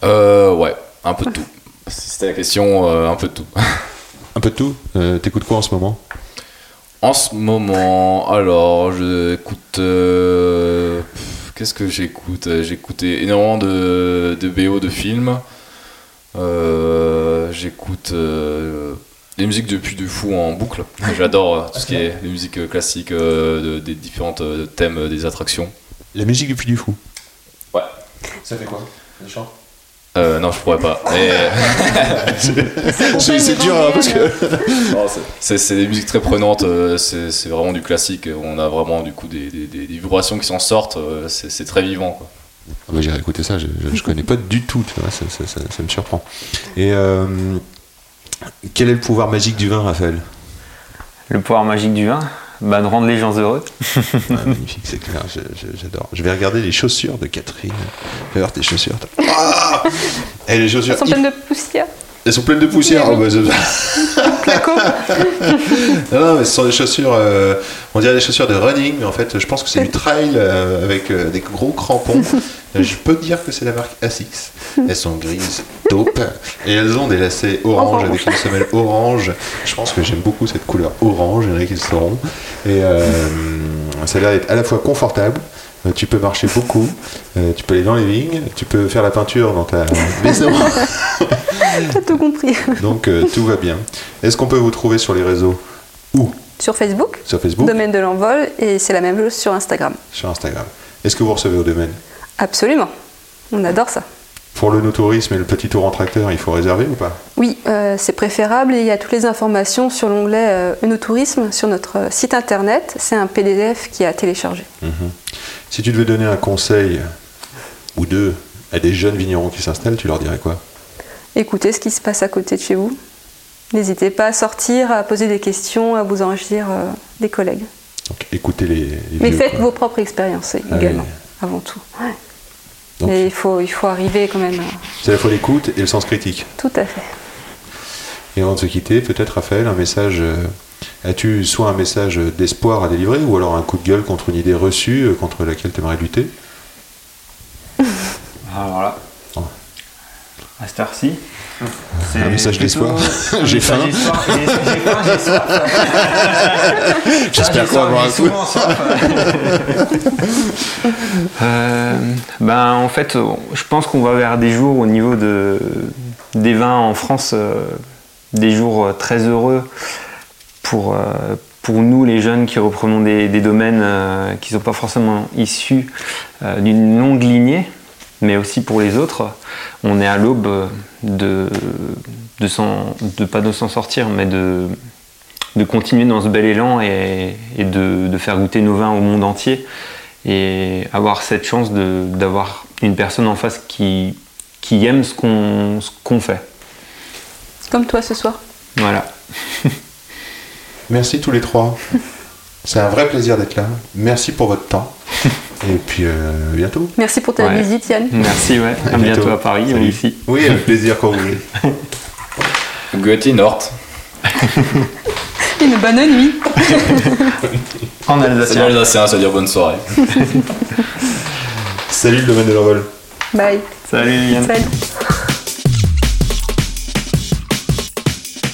Euh, ouais, un peu de tout. Si c'était la question, euh, un peu de tout. [laughs] Un peu de tout? Euh, T'écoutes quoi en ce moment? En ce moment, alors, j'écoute. euh, Qu'est-ce que j'écoute? J'écoute énormément de, de BO de films. Euh, j'écoute des musiques depuis du fou en boucle. [laughs] J'adore euh, tout ce qui est les musiques euh, classiques euh, de- des différents euh, thèmes des attractions. La musique du Puy du Fou. Ouais. Ça fait quoi? Les chants Euh, non, je pourrais pas. Mais, [laughs] [laughs] C'est dur hein, parce que. non, c'est- des musiques très prenantes. C'est vraiment du classique. On a vraiment du coup des, des- des- des vibrations qui s'en sortent. C'est très vivant. Quoi. Ah bah, J'irai écouter ça, je, je, je connais pas du tout, tu vois, ça, ça- ça- ça me surprend. Et euh, quel est le pouvoir magique du vin, Raphaël Le pouvoir magique du vin, bah, de rendre les gens heureux. [laughs] Ah, Magnifique, c'est clair, je- je- j'adore. Je vais regarder les chaussures de Catherine. Fais voir tes chaussures. Ah Et les chaussures, Elles sont pleines de poussière. elles sont pleines de poussière. Oui, Oh, [laughs] [laughs] non, non, mais ce sont des chaussures, euh, on dirait des chaussures de running, mais en fait, je pense que c'est du trail euh, avec euh, des gros crampons. [laughs] Je peux dire que c'est la marque Asics. Elles sont grises, taupe, et elles ont des lacets orange Orange. avec une semelle orange. Je pense que j'aime beaucoup cette couleur orange, il y en a qui le sauront. Et ça a l'air d'être à la fois confortable. Tu peux marcher beaucoup, tu peux aller dans les vignes, tu peux faire la peinture dans ta [laughs] maison, T'as tout compris. [laughs] donc euh, tout va bien. Est-ce qu'on peut vous trouver sur les réseaux Où? Sur Facebook, Sur Facebook domaine de l'envol, et c'est la même chose sur Instagram. sur Instagram. Est-ce que vous recevez au domaine? Absolument. On adore ça. Pour le no-tourisme et le petit tour en tracteur, il faut réserver ou pas? Oui, euh, c'est préférable et il y a toutes les informations sur l'onglet euh, Œnotourisme sur notre euh, site internet. C'est un PDF qui est à télécharger. Si tu devais donner un conseil ou deux à des jeunes vignerons qui s'installent, tu leur dirais quoi? Écoutez ce qui se passe à côté de chez vous. N'hésitez pas à sortir, à poser des questions, à vous enrichir euh, des collègues. Donc écoutez les, les Mais vieux, faites quoi. vos propres expériences Ah également, oui. avant tout. Ouais. Donc, Mais il faut, il faut arriver quand même. à- C'est à la fois l'écoute et le sens critique. Tout à fait. Et avant de se quitter, peut-être Raphaël, un message. euh, As-tu soit un message d'espoir à délivrer ou alors un coup de gueule contre une idée reçue euh, contre laquelle tu aimerais lutter Alors là, Oh. À cette heure-ci. c'est Un message d'espoir. [laughs] J'ai faim. d'espoir. J'ai j'ai faim, j'ai soif. [laughs] J'espère qu'on va avoir un coup. [laughs] Euh, ben, en fait, je pense qu'on va vers des jours au niveau de, des vins en France, euh, des jours euh, très heureux pour, euh, pour nous, les jeunes qui reprenons des, des domaines euh, qui ne sont pas forcément issus euh, d'une longue lignée, mais aussi pour les autres. On est à l'aube de, de, pas de s'en sortir, mais de, de continuer dans ce bel élan et, et de, de faire goûter nos vins au monde entier et avoir cette chance d'avoir une personne en face qui, qui aime ce qu'on ce qu'on fait. Comme toi ce soir. Voilà. [laughs] Merci tous les trois. C'est un vrai plaisir d'être là. Merci pour votre temps. Et puis euh, à bientôt. Merci pour ta Ouais. visite, Yann. Merci, ouais. À À bientôt bientôt. à Paris ou ici. Oui, avec plaisir quand vous voulez. [laughs] Goethe Nord. [laughs] Une bonne nuit. En alsacien. alsacien, ça veut dire bonne soirée. [laughs] Salut le domaine de l'envol. Bye. Salut Yann. Salut.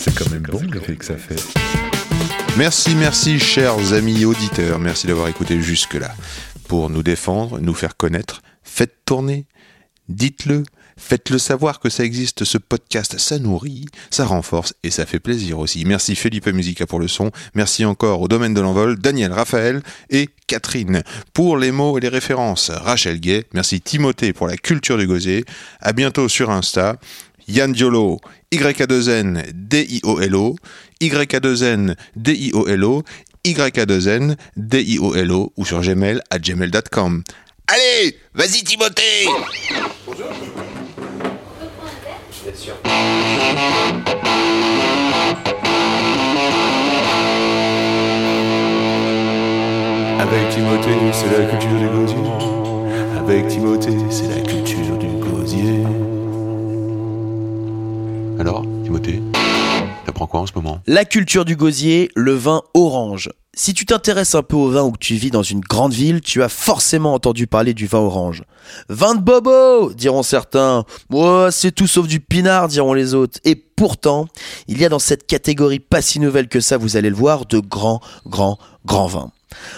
C'est quand même bon l'effet que ça fait. Merci, merci, chers amis auditeurs. Merci d'avoir écouté jusque-là. Pour nous défendre, nous faire connaître, faites tourner. Dites-le, faites-le savoir que ça existe, ce podcast, ça nourrit, ça renforce et ça fait plaisir aussi. Merci Felipe Musica pour le son, merci encore au domaine de l'envol, Daniel, Raphaël et Catherine pour les mots et les références, Rachel Gay, merci Timothée pour la culture du gosier, à bientôt sur Insta, Yann Diolo, YA2N, D-I-O-L-O, YA2N, D-I-O-L-O, YA2N, D-I-O-L-O ou sur gmail à gmail.com. Allez, vas-y Timothée Avec Timothée, c'est la culture du gosier. Avec Timothée, c'est la culture du gosier. Alors, Timothée, La culture du gosier, le vin orange. Si tu t'intéresses un peu au vin ou que tu vis dans une grande ville, tu as forcément entendu parler du vin orange. Vin de bobo, diront certains. Ouais, c'est tout sauf du pinard, diront les autres. Et pourtant, il y a dans cette catégorie pas si nouvelle que ça, vous allez le voir, de grands, grands, grands vins.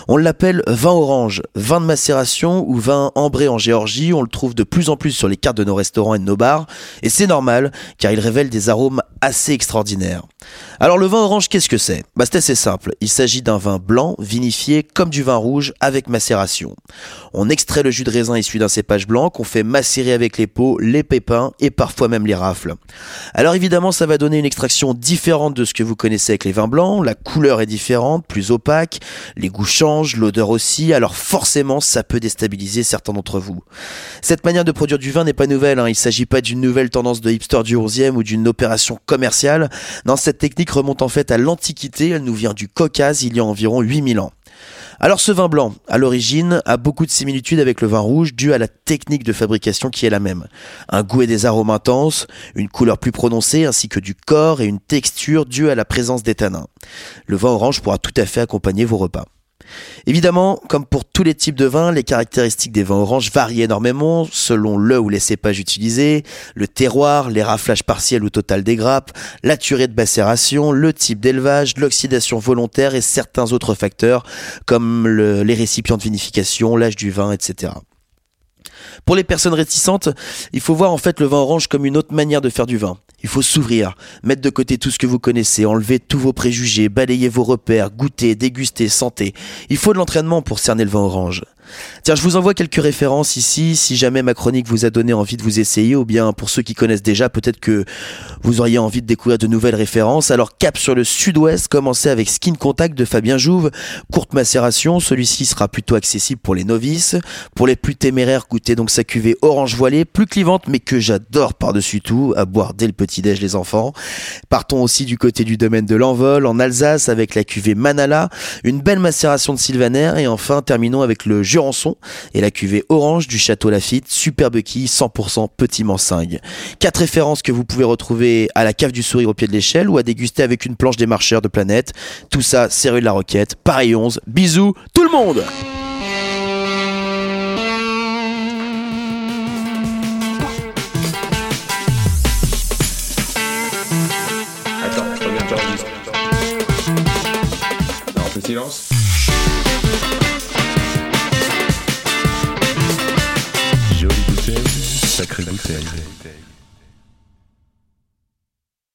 On l'appelle vin orange, vin de macération ou vin ambré en Géorgie. On le trouve de plus en plus sur les cartes de nos restaurants et de nos bars. Et c'est normal, car il révèle des arômes assez extraordinaires. Alors le vin orange, qu'est-ce que c'est? Bah, C'est assez simple. Il s'agit d'un vin blanc, vinifié comme du vin rouge avec macération. On extrait le jus de raisin issu d'un cépage blanc qu'on fait macérer avec les peaux, les pépins et parfois même les rafles. Alors évidemment, ça va donner une extraction différente de ce que vous connaissez avec les vins blancs. La couleur est différente, plus opaque, les changent, l'odeur aussi, alors forcément ça peut déstabiliser certains d'entre vous. Cette manière de produire du vin n'est pas nouvelle, hein. il s'agit pas d'une nouvelle tendance de hipster du 11e ou d'une opération commerciale. Non, cette technique remonte en fait à l'Antiquité, elle nous vient du Caucase il y a environ 8000 ans. Alors ce vin blanc, à l'origine, a beaucoup de similitudes avec le vin rouge dû à la technique de fabrication qui est la même. Un goût et des arômes intenses, une couleur plus prononcée ainsi que du corps et une texture due à la présence des. Le vin orange pourra tout à fait accompagner vos repas. Évidemment, comme pour tous les types de vins, les caractéristiques des vins oranges varient énormément selon le ou les cépages utilisés, le terroir, les raflages partiels ou total des grappes, la durée de macération, le type d'élevage, l'oxydation volontaire et certains autres facteurs comme le- les récipients de vinification, l'âge du vin, etc. Pour les personnes réticentes, il faut voir en fait le vin orange comme une autre manière de faire du vin. Il faut s'ouvrir, mettre de côté tout ce que vous connaissez, enlever tous vos préjugés, balayer vos repères, goûter, déguster, santé. Il faut de l'entraînement pour cerner le vin orange. Tiens, je vous envoie quelques références ici, si jamais ma chronique vous a donné envie de vous essayer, ou bien pour ceux qui connaissent déjà, peut-être que vous auriez envie de découvrir de nouvelles références. Alors cap sur le sud-ouest, commencez avec Skin Contact de Fabien Jouve, courte macération, celui-ci sera plutôt accessible pour les novices. Pour les plus téméraires, goûtez donc sa cuvée orange voilée, plus clivante, mais que j'adore par-dessus tout, à boire dès le petit-déj les enfants. Partons aussi du côté du domaine de l'envol, en Alsace, avec la cuvée Manala, une belle macération de Sylvaner, et enfin terminons avec le Et la cuvée orange du Château Lafitte, superbe quille, 100% petit mansingue. Quatre références que vous pouvez retrouver à la cave du sourire au pied de l'échelle ou à déguster avec une planche des marcheurs de planète. Tout ça, c'est rue de la Roquette, Paris 11. Bisous, tout le monde! Sacrée bouteille.